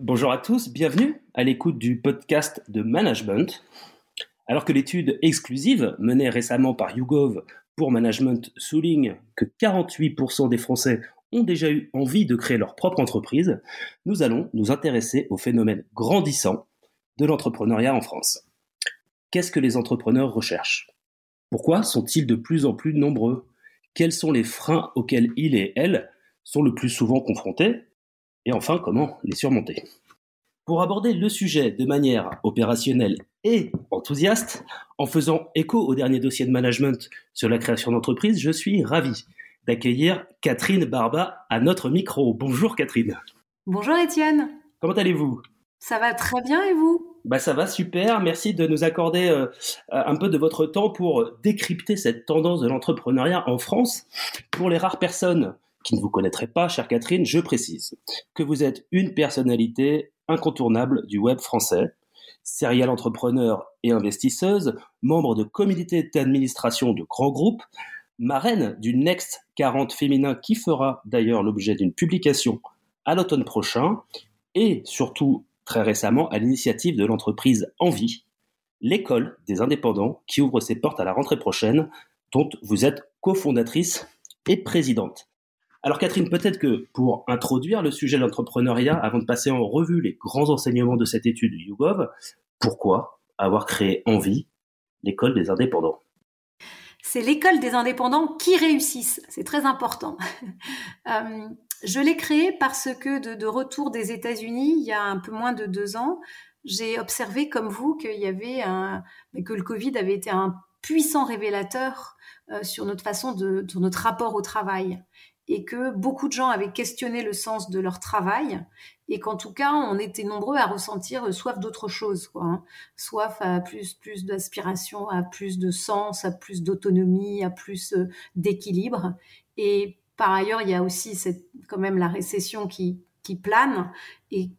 bonjour à tous, bienvenue à l'écoute du podcast de management. Alors que l'étude exclusive menée récemment par YouGov pour Management souligne que 48% des Français ont déjà eu envie de créer leur propre entreprise, nous allons nous intéresser au phénomène grandissant de l'entrepreneuriat en France. Qu'est-ce que les entrepreneurs recherchent? Pourquoi sont-ils de plus en plus nombreux? Quels sont les freins auxquels ils et elles sont le plus souvent confrontés? Et enfin, comment les surmonter? Pour aborder le sujet de manière opérationnelle et enthousiaste, en faisant écho au dernier dossier de management sur la création d'entreprise, je suis ravi d'accueillir Catherine Barba à notre micro. Bonjour Catherine. Bonjour Étienne. Comment allez-vous? Ça va très bien et vous? Bah ça va super, merci de nous accorder euh, un peu de votre temps pour décrypter cette tendance de l'entrepreneuriat en France. Pour les rares personnes qui ne vous connaîtrait pas, chère Catherine, je précise que vous êtes une personnalité incontournable du web français, serial entrepreneur et investisseuse, membre de comités d'administration de grands groupes, marraine du Next 40 féminin qui fera d'ailleurs l'objet d'une publication à l'automne prochain, et surtout très récemment à l'initiative de l'entreprise Envie, l'école des indépendants qui ouvre ses portes à la rentrée prochaine, dont vous êtes cofondatrice et présidente. Alors Catherine, peut-être que pour introduire le sujet de l'entrepreneuriat, avant de passer en revue les grands enseignements de cette étude YouGov, pourquoi avoir créé Envie, l'école des indépendants? C'est l'école des indépendants qui réussissent, c'est très important. Euh, je l'ai créée parce que de, retour des États-Unis, il y a un peu moins de deux ans, j'ai observé comme vous qu'il y avait un, que le Covid avait été un puissant révélateur euh, sur notre façon de, sur notre rapport au travail et que beaucoup de gens avaient questionné le sens de leur travail et qu'en tout cas on était nombreux à ressentir soif d'autre chose quoi hein. soif à plus plus d'aspiration à plus de sens à plus d'autonomie à plus euh, d'équilibre et par ailleurs il y a aussi cette quand même la récession qui qui plane et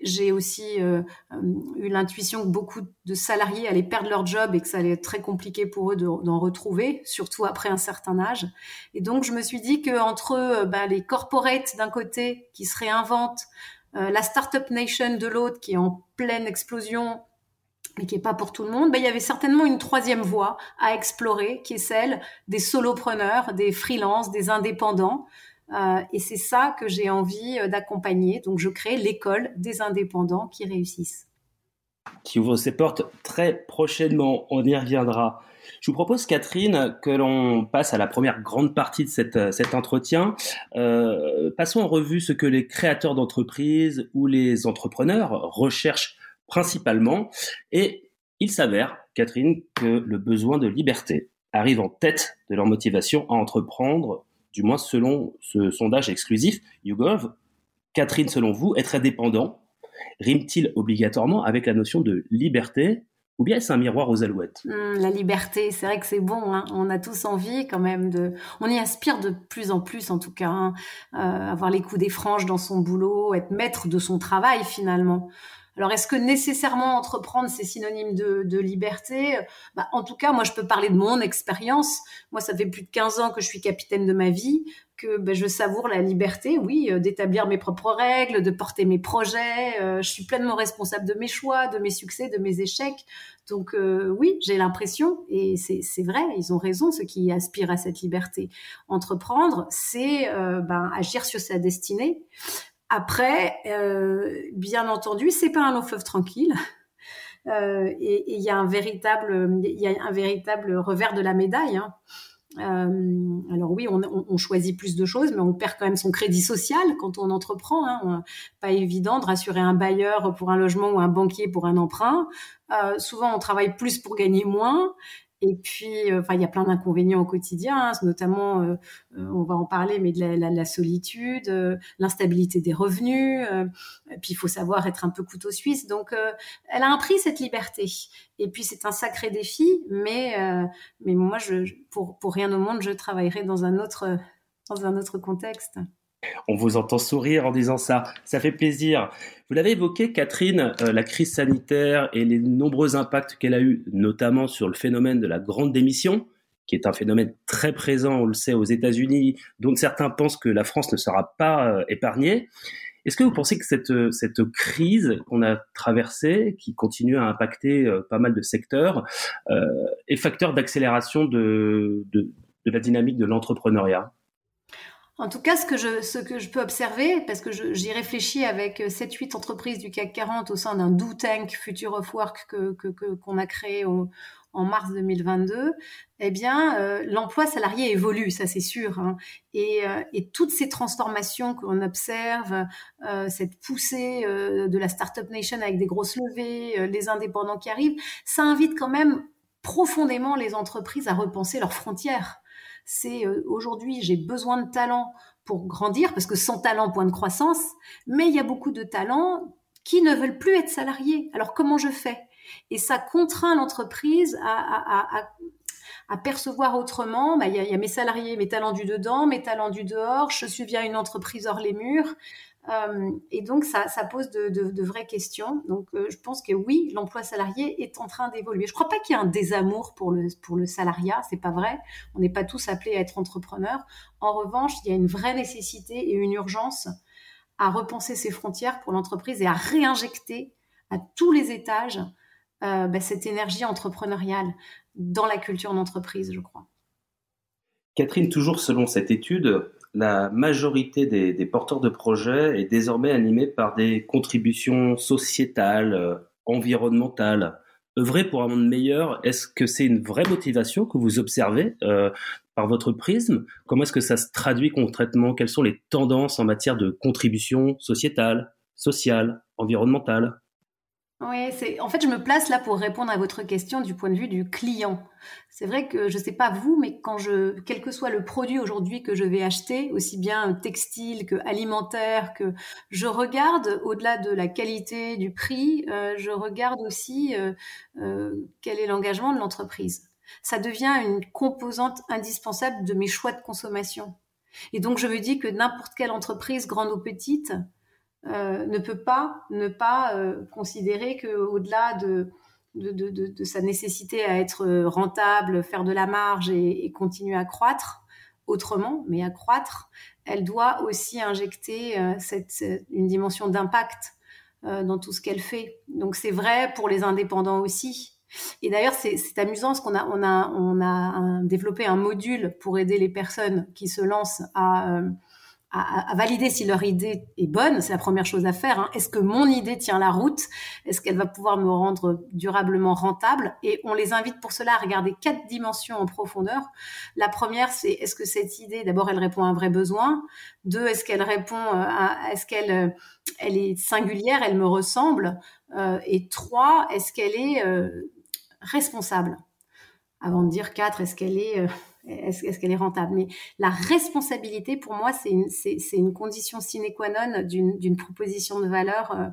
j'ai aussi euh, euh, eu l'intuition que beaucoup de salariés allaient perdre leur job et que ça allait être très compliqué pour eux d'en retrouver, surtout après un certain âge. Et donc, je me suis dit qu'entre euh, bah, les corporates d'un côté qui se réinventent, la startup nation de l'autre qui est en pleine explosion, mais qui est pas pour tout le monde, bah, il y avait certainement une troisième voie à explorer, qui est celle des solopreneurs, des freelances, des indépendants, euh, et c'est ça que j'ai envie euh, d'accompagner. Donc, je crée l'école des indépendants qui réussissent. Qui ouvre ses portes très prochainement. On y reviendra. Je vous propose, Catherine, que l'on passe à la première grande partie de euh, cet entretien. Euh, passons en revue ce que les créateurs d'entreprises ou les entrepreneurs recherchent principalement. Et il s'avère, Catherine, que le besoin de liberté arrive en tête de leur motivation à entreprendre du moins selon ce sondage exclusif YouGov. Catherine, selon vous, être indépendant rime-t-il obligatoirement avec la notion de liberté ou bien c'est un miroir aux alouettes? Hmm, La liberté, c'est vrai que c'est bon. Hein. On a tous envie quand même de. On y aspire de plus en plus, en tout cas, hein. euh, avoir les coups des franges dans son boulot, être maître de son travail finalement. Alors, est-ce que nécessairement entreprendre, c'est synonyme de, liberté? Bah, En tout cas, moi, je peux parler de mon expérience. Moi, ça fait plus de 15 ans que je suis capitaine de ma vie, que bah, je savoure la liberté, oui, euh, d'établir mes propres règles, de porter mes projets. Euh, je suis pleinement responsable de mes choix, de mes succès, de mes échecs. Donc, euh, oui, j'ai l'impression, et c'est vrai, ils ont raison, ceux qui aspirent à cette liberté. Entreprendre, c'est ben, agir sur sa destinée. Après, euh, bien entendu, c'est pas un long fleuve tranquille. Euh, et il y a un véritable, il y a un véritable revers de la médaille. Hein. Euh, alors oui, on, choisit plus de choses, mais on perd quand même son crédit social quand on entreprend. Hein. Pas évident de rassurer un bailleur pour un logement ou un banquier pour un emprunt. Souvent, on travaille plus pour gagner moins. Et puis, euh, enfin, il y a plein d'inconvénients au quotidien, hein, notamment, euh, euh, on va en parler, mais de la, solitude, l'instabilité des revenus. et puis, il faut savoir être un peu couteau suisse. Donc, elle a un prix cette liberté. Et puis, c'est un sacré défi, mais mais moi, je, pour pour rien au monde, je travaillerai dans un autre dans un autre contexte. On vous entend sourire en disant ça. Ça fait plaisir. Vous l'avez évoqué, Catherine, euh, la crise sanitaire et les nombreux impacts qu'elle a eu, notamment sur le phénomène de la grande démission, qui est un phénomène très présent, on le sait, aux États-Unis, dont certains pensent que la France ne sera pas euh, épargnée. Est-ce que vous pensez que cette, euh, cette crise qu'on a traversée, qui continue à impacter pas mal de secteurs, est facteur d'accélération de, de la dynamique de l'entrepreneuriat? En tout cas, ce que je, ce que je peux observer, parce que j'y réfléchis avec 7-8 euh, entreprises du CAC 40 au sein d'un do tank Future of Work que, qu'on a créé en mars 2022, eh bien, euh, l'emploi salarié évolue, ça c'est sûr. Hein. Et, euh, et, toutes ces transformations qu'on observe, cette poussée de la Startup Nation avec des grosses levées, les indépendants qui arrivent, ça invite quand même profondément les entreprises à repenser leurs frontières c'est euh, aujourd'hui j'ai besoin de talent pour grandir, parce que sans talent, point de croissance, mais il y a beaucoup de talents qui ne veulent plus être salariés. Alors comment je fais? Et ça contraint l'entreprise à, percevoir autrement. Bah, il, y a, il y, a, mes salariés, mes talents du dedans, mes talents du dehors. Je suis bien une entreprise hors les murs. Euh, et donc, ça, pose de, vraies questions. Donc, euh, je pense que oui, l'emploi salarié est en train d'évoluer. Je ne crois pas qu'il y ait un désamour pour le, pour le salariat, c'est pas vrai. On n'est pas tous appelés à être entrepreneurs. En revanche, il y a une vraie nécessité et une urgence à repenser ses frontières pour l'entreprise et à réinjecter à tous les étages euh, bah, cette énergie entrepreneuriale dans la culture d'entreprise, je crois. Catherine, toujours selon cette étude, la majorité des, porteurs de projets est désormais animée par des contributions sociétales, euh, environnementales. Œuvrer pour un monde meilleur, est-ce que c'est une vraie motivation que vous observez euh, par votre prisme? Comment est-ce que ça se traduit concrètement? Quelles sont les tendances en matière de contribution sociétale, sociale, environnementale oui, c'est en fait je me place là pour répondre à votre question du point de vue du client. C'est vrai que je sais pas vous, mais quand je, quel que soit le produit aujourd'hui que je vais acheter, aussi bien textile que alimentaire, que je regarde au-delà de la qualité, du prix, euh, je regarde aussi euh, euh, quel est l'engagement de l'entreprise. Ça devient une composante indispensable de mes choix de consommation. Et donc je me dis que n'importe quelle entreprise, grande ou petite, euh, ne peut pas ne pas euh, considérer qu'au-delà de de, de, de, sa nécessité à être rentable, faire de la marge et, continuer à croître autrement, mais à croître, elle doit aussi injecter euh, cette, une dimension d'impact dans tout ce qu'elle fait. Donc c'est vrai pour les indépendants aussi. Et d'ailleurs, c'est amusant parce qu'on a, on a, on a développé un module pour aider les personnes qui se lancent à, à, valider si leur idée est bonne. C'est la première chose à faire. Hein. Est-ce que mon idée tient la route? Est-ce qu'elle va pouvoir me rendre durablement rentable? Et on les invite pour cela à regarder quatre dimensions en profondeur. La première, c'est est-ce que cette idée, d'abord, elle répond à un vrai besoin? Deux, est-ce qu'elle répond euh, à, est-ce qu'elle euh, elle est singulière, elle me ressemble? Euh, Et trois, est-ce qu'elle est responsable? Avant de dire quatre, est-ce qu'elle est est-ce qu'elle est rentable? Mais la responsabilité, pour moi, c'est une, une, condition sine qua non d'une proposition de valeur euh,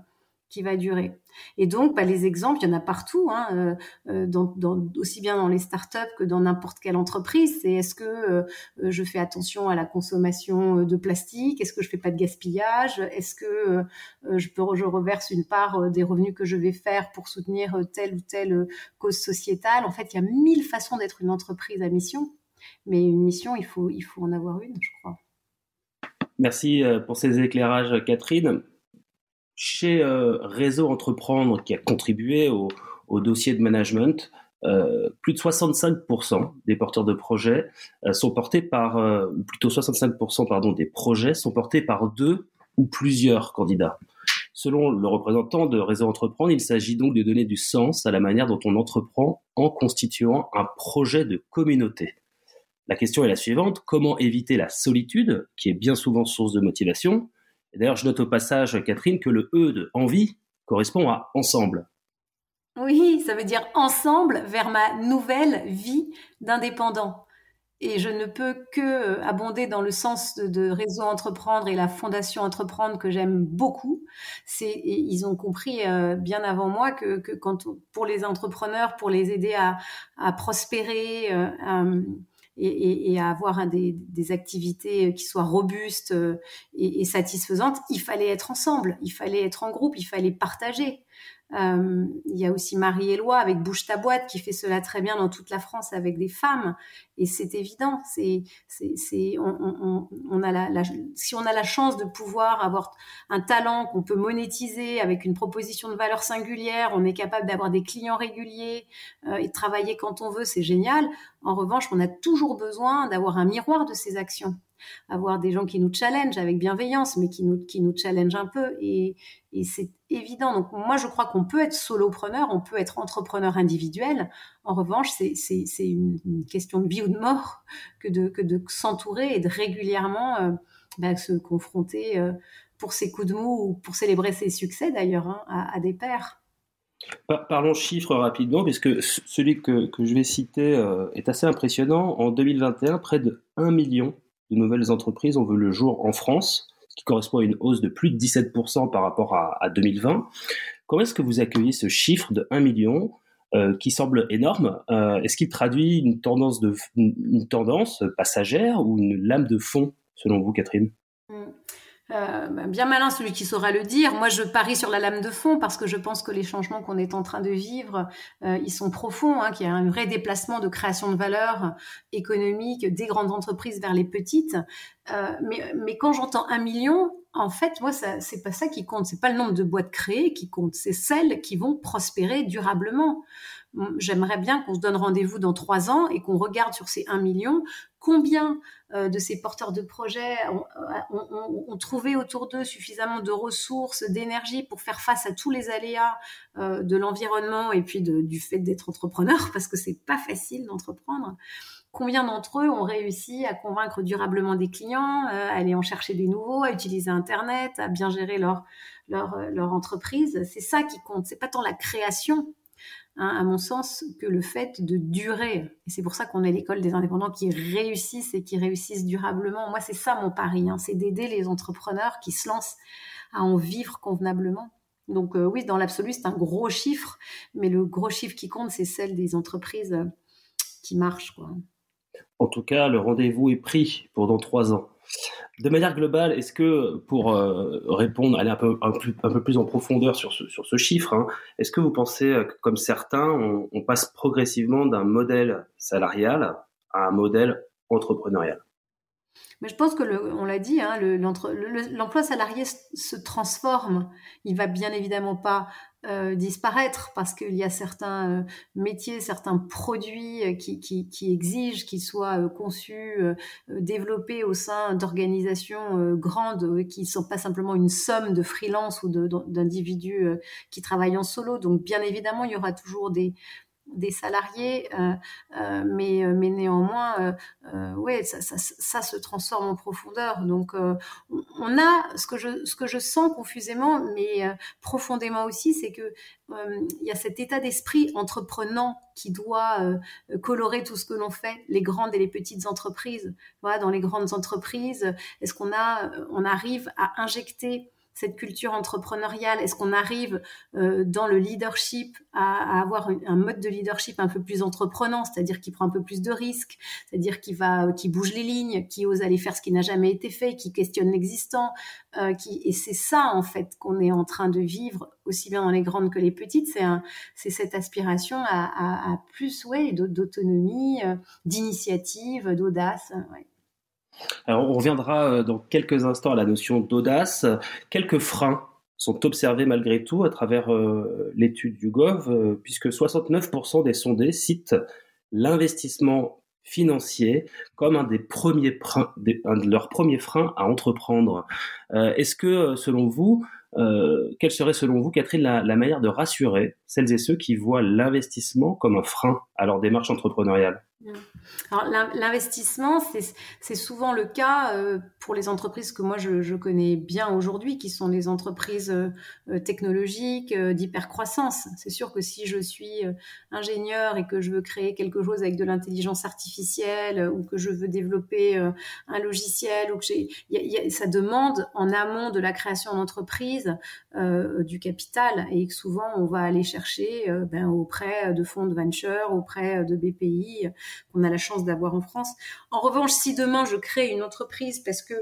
qui va durer. Et donc, bah, les exemples, il y en a partout, hein, euh, euh, dans, dans, aussi bien dans les startups que dans n'importe quelle entreprise. C'est est-ce que je fais attention à la consommation de plastique? Est-ce que je fais pas de gaspillage? Est-ce que je, peux, je reverse une part des revenus que je vais faire pour soutenir telle ou telle cause sociétale? En fait, il y a mille façons d'être une entreprise à mission. Mais une mission, il faut, il faut en avoir une, je crois. Merci euh, pour ces éclairages, Catherine. Chez euh, Réseau Entreprendre, qui a contribué au, dossier de management, euh, plus de 65% des porteurs de projets sont portés par, ou plutôt 65% pardon, des projets sont portés par deux ou plusieurs candidats. Selon le représentant de Réseau Entreprendre, il s'agit donc de donner du sens à la manière dont on entreprend en constituant un projet de communauté. La question est la suivante, comment éviter la solitude, qui est bien souvent source de motivation? D'ailleurs, je note au passage, Catherine, que le E de envie correspond à ensemble. Oui, ça veut dire ensemble vers ma nouvelle vie d'indépendant. Et je ne peux que euh, abonder dans le sens de, réseau entreprendre et la fondation entreprendre que j'aime beaucoup. Ils ont compris euh, bien avant moi que, pour les entrepreneurs, pour les aider à, à prospérer euh, et, et, à avoir des, des, activités qui soient robustes et, et satisfaisantes, il fallait être ensemble, il fallait être en groupe, il fallait partager. Euh, il y a aussi Marie-Éloi avec Bouge ta boîte qui fait cela très bien dans toute la France avec des femmes. Et c'est évident. C'est, c'est, on, a la, si on a la chance de pouvoir avoir un talent qu'on peut monétiser avec une proposition de valeur singulière, on est capable d'avoir des clients réguliers euh, et de travailler quand on veut, c'est génial. En revanche, on a toujours besoin d'avoir un miroir de ces actions avoir des gens qui nous challengent avec bienveillance, mais qui nous, qui nous challengent un peu. Et, c'est évident. Donc moi, je crois qu'on peut être solopreneur, on peut être entrepreneur individuel. En revanche, c'est, une, question de vie ou de mort que de, que de s'entourer et de régulièrement euh, bah, se confronter euh, pour ses coups de mou ou pour célébrer ses succès d'ailleurs hein, à, à, des pairs. Parlons chiffres rapidement, puisque celui que, que je vais citer euh, est assez impressionnant. En 2021, près de 1 million de nouvelles entreprises ont vu le jour en France, ce qui correspond à une hausse de plus de 17% par rapport à, 2020. Comment est-ce que vous accueillez ce chiffre de 1 million euh, qui semble énorme? Euh, Est-ce qu'il traduit une tendance, de, une, tendance passagère ou une lame de fond, selon vous, Catherine? Mmh. Euh, bah, bien malin celui qui saura le dire. Moi, je parie sur la lame de fond parce que je pense que les changements qu'on est en train de vivre, euh, ils sont profonds, hein, qu'il y a un vrai déplacement de création de valeur économique des grandes entreprises vers les petites. Euh, mais, mais quand j'entends un million, en fait, moi, ça, c'est pas ça qui compte. C'est pas le nombre de boîtes créées qui compte. C'est celles qui vont prospérer durablement. J'aimerais bien qu'on se donne rendez-vous dans trois ans et qu'on regarde sur ces 1 million combien euh, de ces porteurs de projets ont, trouvé autour d'eux suffisamment de ressources, d'énergie pour faire face à tous les aléas euh, de l'environnement et puis du fait d'être entrepreneur, parce que c'est pas facile d'entreprendre. Combien d'entre eux ont réussi à convaincre durablement des clients, euh, à aller en chercher des nouveaux, à utiliser Internet, à bien gérer leur, leur, leur entreprise? C'est ça qui compte. C'est pas tant la création Hein, à mon sens, que le fait de durer. Et c'est pour ça qu'on est l'école des indépendants qui réussissent et qui réussissent durablement. Moi, c'est ça mon pari, hein, c'est d'aider les entrepreneurs qui se lancent à en vivre convenablement. Donc euh, oui, dans l'absolu, c'est un gros chiffre, mais le gros chiffre qui compte, c'est celle des entreprises euh, qui marchent. En tout cas, le rendez-vous est pris pour dans trois ans. De manière globale, est-ce que pour euh, répondre, aller un peu, un, peu plus en profondeur sur ce, sur ce chiffre, hein, est-ce que vous pensez que, comme certains, on, passe progressivement d'un modèle salarial à un modèle entrepreneurial? Mais je pense que, on l'a dit, hein, l'emploi salarié se transforme. Il va bien évidemment pas euh, disparaître parce qu'il y a certains euh, métiers, certains produits euh, qui, qui, qui, exigent qu'ils soient conçus, développés au sein d'organisations grandes qui ne sont pas simplement une somme de freelance ou d'individus qui travaillent en solo. Donc bien évidemment, il y aura toujours des, des salariés, euh, euh, mais, euh, mais néanmoins, ça, ça, se transforme en profondeur. Donc, on a ce que je, ce que je sens confusément, mais profondément aussi, c'est que il y a cet état d'esprit entreprenant qui doit colorer tout ce que l'on fait, les grandes et les petites entreprises. Voilà, dans les grandes entreprises, est-ce qu'on a, on arrive à injecter cette culture entrepreneuriale? Est-ce qu'on arrive euh, dans le leadership à, avoir un mode de leadership un peu plus entreprenant, c'est-à-dire qui prend un peu plus de risques, c'est-à-dire qui va, qui bouge les lignes, qui ose aller faire ce qui n'a jamais été fait, qui questionne l'existant, euh, qui et c'est ça en fait qu'on est en train de vivre aussi bien dans les grandes que les petites. C'est c'est cette aspiration à, à, à plus, ouais, d'autonomie, euh, d'initiative, d'audace. Ouais. Alors, on reviendra euh, dans quelques instants à la notion d'audace. Quelques freins sont observés malgré tout à travers euh, l'étude du Gov, euh, puisque 69% des sondés citent l'investissement financier comme un des premiers de leurs premiers freins à entreprendre. Est-ce que, selon vous, quelle serait selon vous, Catherine, la, manière de rassurer celles et ceux qui voient l'investissement comme un frein à leur démarche entrepreneuriale? L'investissement, c'est souvent le cas euh, pour les entreprises que moi je, connais bien aujourd'hui, qui sont les entreprises euh, technologiques euh, d'hypercroissance. C'est sûr que si je suis ingénieur et que je veux créer quelque chose avec de l'intelligence artificielle ou que je veux développer un logiciel, ou que ça demande en amont de la création d'entreprise du capital et que souvent on va aller chercher ben, auprès de fonds de venture, auprès de BPI qu'on a la chance d'avoir en France. En revanche, si demain je crée une entreprise parce que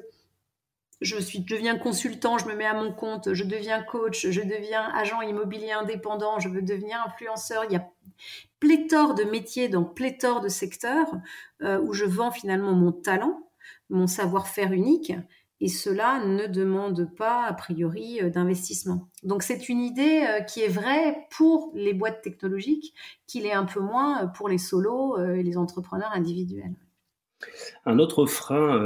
je suis, deviens consultant, je me mets à mon compte, je deviens coach, je deviens agent immobilier indépendant, je veux devenir influenceur. Il y a pléthore de métiers dans pléthore de secteurs euh, où je vends finalement mon talent, mon savoir-faire unique et cela ne demande pas a priori euh, d'investissement. Donc c'est une idée euh, qui est vraie pour les boîtes technologiques, qu'il est un peu moins euh, pour les solos et les entrepreneurs individuels. Un autre frein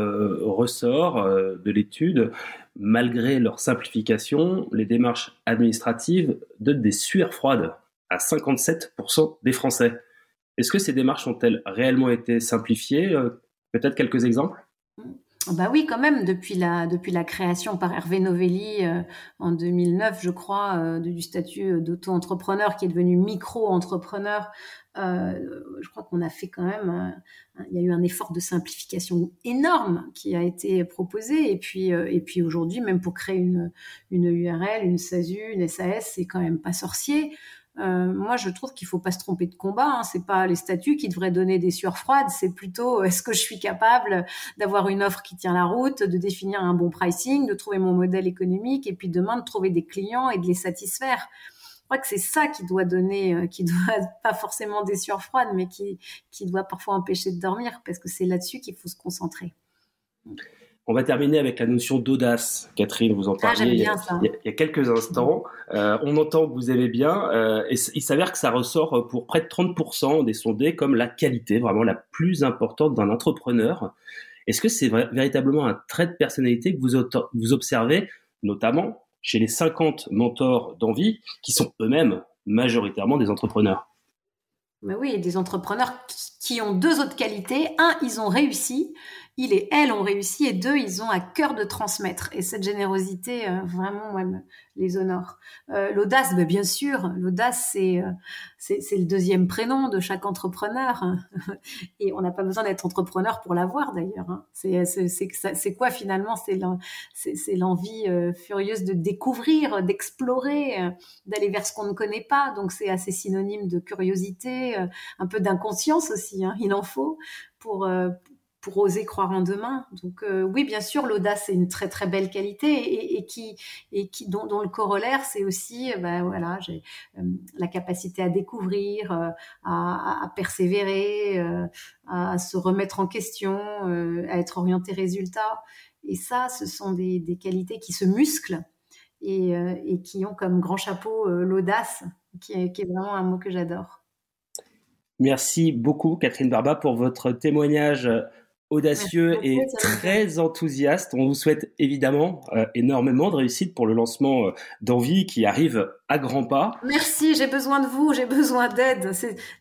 ressort de l'étude, malgré leur simplification, les démarches administratives donnent des sueurs froides à 57% des Français. Est-ce que ces démarches ont-elles réellement été simplifiées Peut-être quelques exemples? Bah oui, quand même, depuis la, depuis la création par Hervé Novelli euh, en 2009, je crois, euh, du statut d'auto-entrepreneur qui est devenu micro-entrepreneur, euh, je crois qu'on a fait quand même, il y a eu un effort de simplification énorme qui a été proposé. Et puis, et puis aujourd'hui, même pour créer une, une URL, une SASU, une SAS, c'est quand même pas sorcier. Euh, moi, je trouve qu'il faut pas se tromper de combat. Hein. C'est pas les statuts qui devraient donner des sueurs froides. C'est plutôt est-ce que je suis capable d'avoir une offre qui tient la route, de définir un bon pricing, de trouver mon modèle économique et puis demain de trouver des clients et de les satisfaire. Je crois que c'est ça qui doit donner, euh, qui doit pas forcément des sueurs froides, mais qui, qui doit parfois empêcher de dormir parce que c'est là-dessus qu'il faut se concentrer. On va terminer avec la notion d'audace. Catherine, vous en ah, parliez il, y a, quelques instants. Euh, on entend que vous aimez bien. Euh, et il s'avère que ça ressort pour près de 30% des sondés comme la qualité vraiment la plus importante d'un entrepreneur. Est-ce que c'est véritablement un trait de personnalité que vous, vous observez, notamment chez les 50 mentors d'envie, qui sont eux-mêmes majoritairement des entrepreneurs? Mais oui, des entrepreneurs qui ont deux autres qualités. Un, ils ont réussi il et elle ont réussi et deux, ils ont à cœur de transmettre. Et cette générosité, euh, vraiment, ouais, les honore. Euh, l'audace, ben, bien sûr, l'audace, c'est, euh, c'est, c'est le deuxième prénom de chaque entrepreneur. et on n'a pas besoin d'être entrepreneur pour l'avoir, d'ailleurs. Hein. C'est, c'est, quoi finalement C'est, l'envie furieuse de découvrir, d'explorer, d'aller vers ce qu'on ne connaît pas. Donc c'est assez synonyme de curiosité, un peu d'inconscience aussi. Hein, il en faut pour oser croire en demain. Donc euh, oui, bien sûr, l'audace c'est une très très belle qualité et, qui et qui dont, le corollaire c'est aussi euh, ben, voilà j'ai euh, la capacité à découvrir, à, persévérer, à, se remettre en question, à être orienté résultat. Et ça, ce sont des, qualités qui se musclent et, qui ont comme grand chapeau l'audace, est, qui est vraiment un mot que j'adore. Merci beaucoup, Catherine Barba, pour votre témoignage audacieux et très enthousiaste. On vous souhaite évidemment euh, énormément de réussite pour le lancement euh, d'Envie qui arrive à grands pas. Merci, j'ai besoin de vous, j'ai besoin d'aide.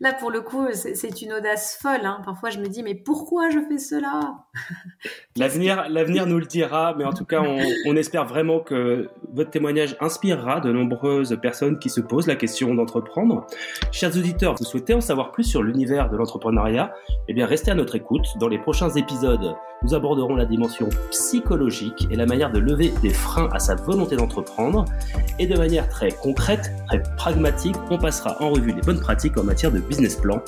Là, pour le coup, c'est une audace folle. Hein. Parfois, je me dis, mais pourquoi je fais cela? L'avenir, l'avenir nous le dira, mais en tout cas, on, on, espère vraiment que votre témoignage inspirera de nombreuses personnes qui se posent la question d'entreprendre. Chers auditeurs, vous souhaitez en savoir plus sur l'univers de l'entrepreneuriat? Eh bien, restez à notre écoute. Dans les prochains épisodes, nous aborderons la dimension psychologique et la manière de lever des freins à sa volonté d'entreprendre. Et de manière très concrète, très pragmatique, on passera en revue les bonnes pratiques en matière de business plan,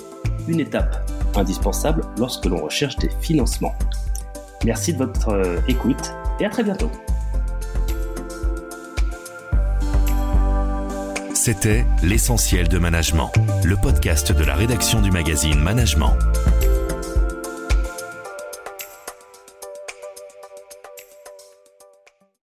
une étape indispensable lorsque l'on recherche des financements. Merci de votre euh, écoute et à très bientôt. C'était L'essentiel de management, le podcast de la rédaction du magazine Management.